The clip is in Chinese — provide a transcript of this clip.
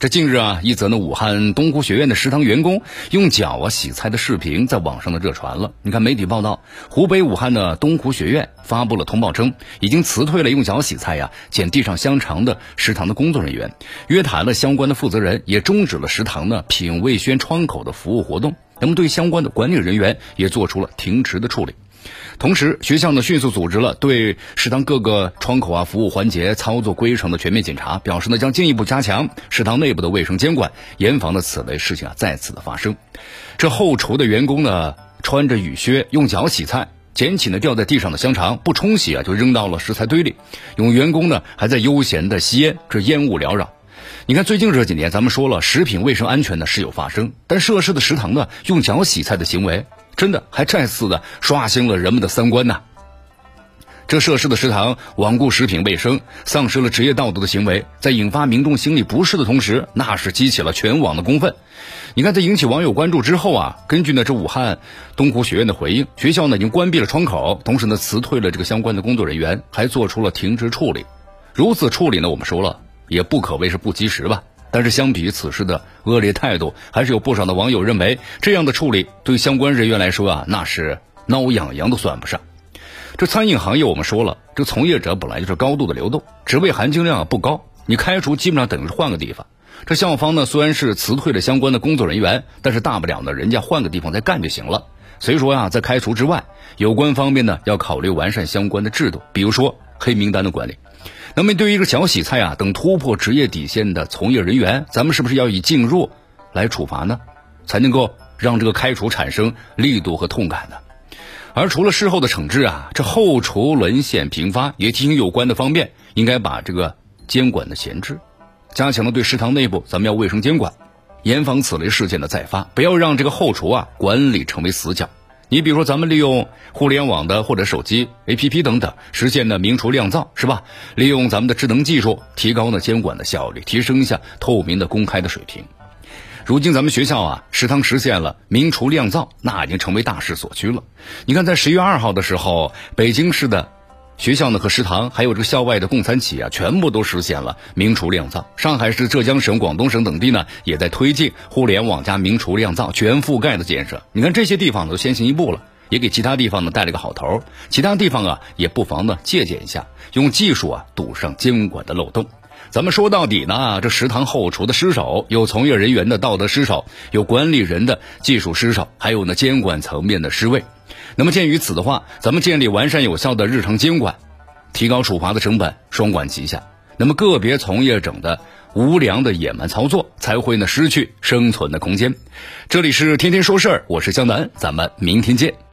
这近日啊，一则呢武汉东湖学院的食堂员工用脚啊洗菜的视频在网上的热传了。你看媒体报道，湖北武汉的东湖学院发布了通报称，已经辞退了用脚洗菜呀、捡地上香肠的食堂的工作人员，约谈了相关的负责人，也终止了食堂呢品味轩窗口的服务活动。那么对相关的管理人员也做出了停职的处理。同时，学校呢迅速组织了对食堂各个窗口啊、服务环节、操作规程的全面检查，表示呢将进一步加强食堂内部的卫生监管，严防的此类事情啊再次的发生。这后厨的员工呢穿着雨靴用脚洗菜，捡起呢掉在地上的香肠，不冲洗啊就扔到了食材堆里。有员工呢还在悠闲的吸烟，这烟雾缭绕。你看，最近这几年咱们说了，食品卫生安全呢是有发生，但涉事的食堂呢用脚洗菜的行为。真的还再次的刷新了人们的三观呐！这涉事的食堂罔顾食品卫生，丧失了职业道德的行为，在引发民众心理不适的同时，那是激起了全网的公愤。你看，在引起网友关注之后啊，根据呢这武汉东湖学院的回应，学校呢已经关闭了窗口，同时呢辞退了这个相关的工作人员，还做出了停职处理。如此处理呢，我们说了也不可谓是不及时吧。但是相比此事的恶劣态度，还是有不少的网友认为这样的处理对相关人员来说啊，那是挠痒痒都算不上。这餐饮行业我们说了，这从业者本来就是高度的流动，职位含金量不高，你开除基本上等于是换个地方。这校方呢虽然是辞退了相关的工作人员，但是大不了呢人家换个地方再干就行了。所以说呀，在开除之外，有关方面呢要考虑完善相关的制度，比如说黑名单的管理。那么，对于一个小洗菜啊等突破职业底线的从业人员，咱们是不是要以静入来处罚呢？才能够让这个开除产生力度和痛感呢？而除了事后的惩治啊，这后厨沦陷频发，也提醒有关的方面应该把这个监管的闲置，加强了对食堂内部咱们要卫生监管，严防此类事件的再发，不要让这个后厨啊管理成为死角。你比如说，咱们利用互联网的或者手机 APP 等等，实现的明厨亮灶，是吧？利用咱们的智能技术，提高呢监管的效率，提升一下透明的公开的水平。如今咱们学校啊，食堂实现了明厨亮灶，那已经成为大势所趋了。你看，在十月二号的时候，北京市的。学校呢和食堂，还有这个校外的供餐企啊，全部都实现了明厨亮灶。上海市、浙江省、广东省等地呢，也在推进互联网加明厨亮灶全覆盖的建设。你看这些地方都先行一步了，也给其他地方呢带了个好头。其他地方啊，也不妨呢借鉴一下，用技术啊堵上监管的漏洞。咱们说到底呢，这食堂后厨的失守，有从业人员的道德失守，有管理人的技术失守，还有呢监管层面的失位。那么鉴于此的话，咱们建立完善有效的日常监管，提高处罚的成本，双管齐下，那么个别从业者的无良的野蛮操作才会呢失去生存的空间。这里是天天说事儿，我是江南，咱们明天见。